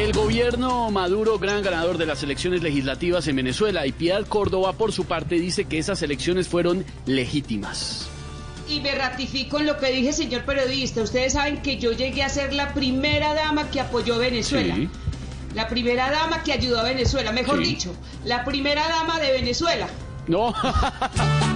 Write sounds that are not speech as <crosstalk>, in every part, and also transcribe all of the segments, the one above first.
El gobierno Maduro, gran ganador de las elecciones legislativas en Venezuela, y Piedad Córdoba, por su parte, dice que esas elecciones fueron legítimas. Y me ratifico en lo que dije, señor periodista. Ustedes saben que yo llegué a ser la primera dama que apoyó a Venezuela. Sí. La primera dama que ayudó a Venezuela. Mejor Sí. dicho, la primera dama de Venezuela. No, <laughs>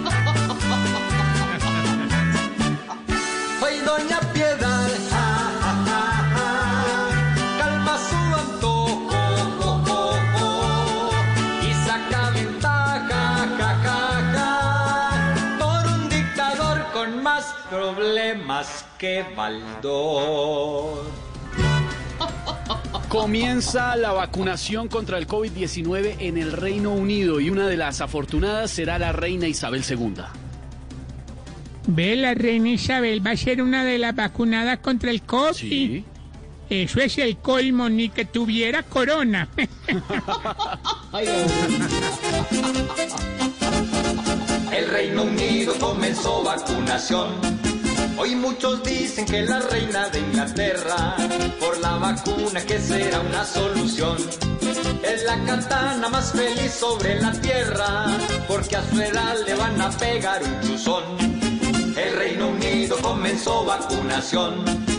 problemas que Baldor. comienza la vacunación contra el COVID-19 en el Reino Unido y una de las afortunadas será la reina Isabel II. Ve, la reina Isabel va a ser una de las vacunadas contra el COVID. Sí. Eso es el colmo, ni que tuviera corona. <laughs> El Reino Unido comenzó vacunación. Hoy muchos dicen que la reina de Inglaterra, por la vacuna que será una solución, es la katana más feliz sobre la tierra, porque a su edad le van a pegar un chuzón. El Reino Unido comenzó vacunación.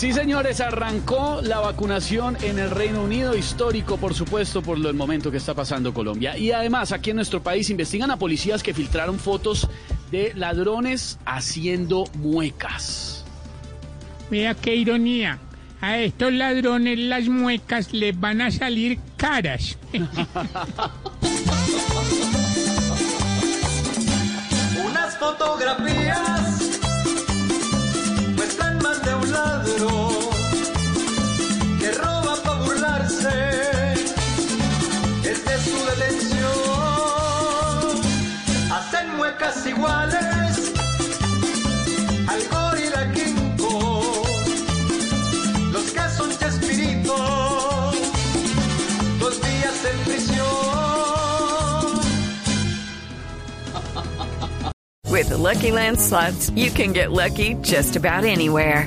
Sí, señores, arrancó la vacunación en el Reino Unido, histórico, por supuesto, por lo- el momento que está pasando Colombia. Y además, aquí en nuestro país investigan a policías que filtraron fotos de ladrones haciendo muecas. Vea qué ironía. A estos ladrones las muecas les van a salir caras. <laughs> Unas fotografías Kong. Los que son dos días en prisión. With the Lucky Land slots, you can get lucky just about anywhere.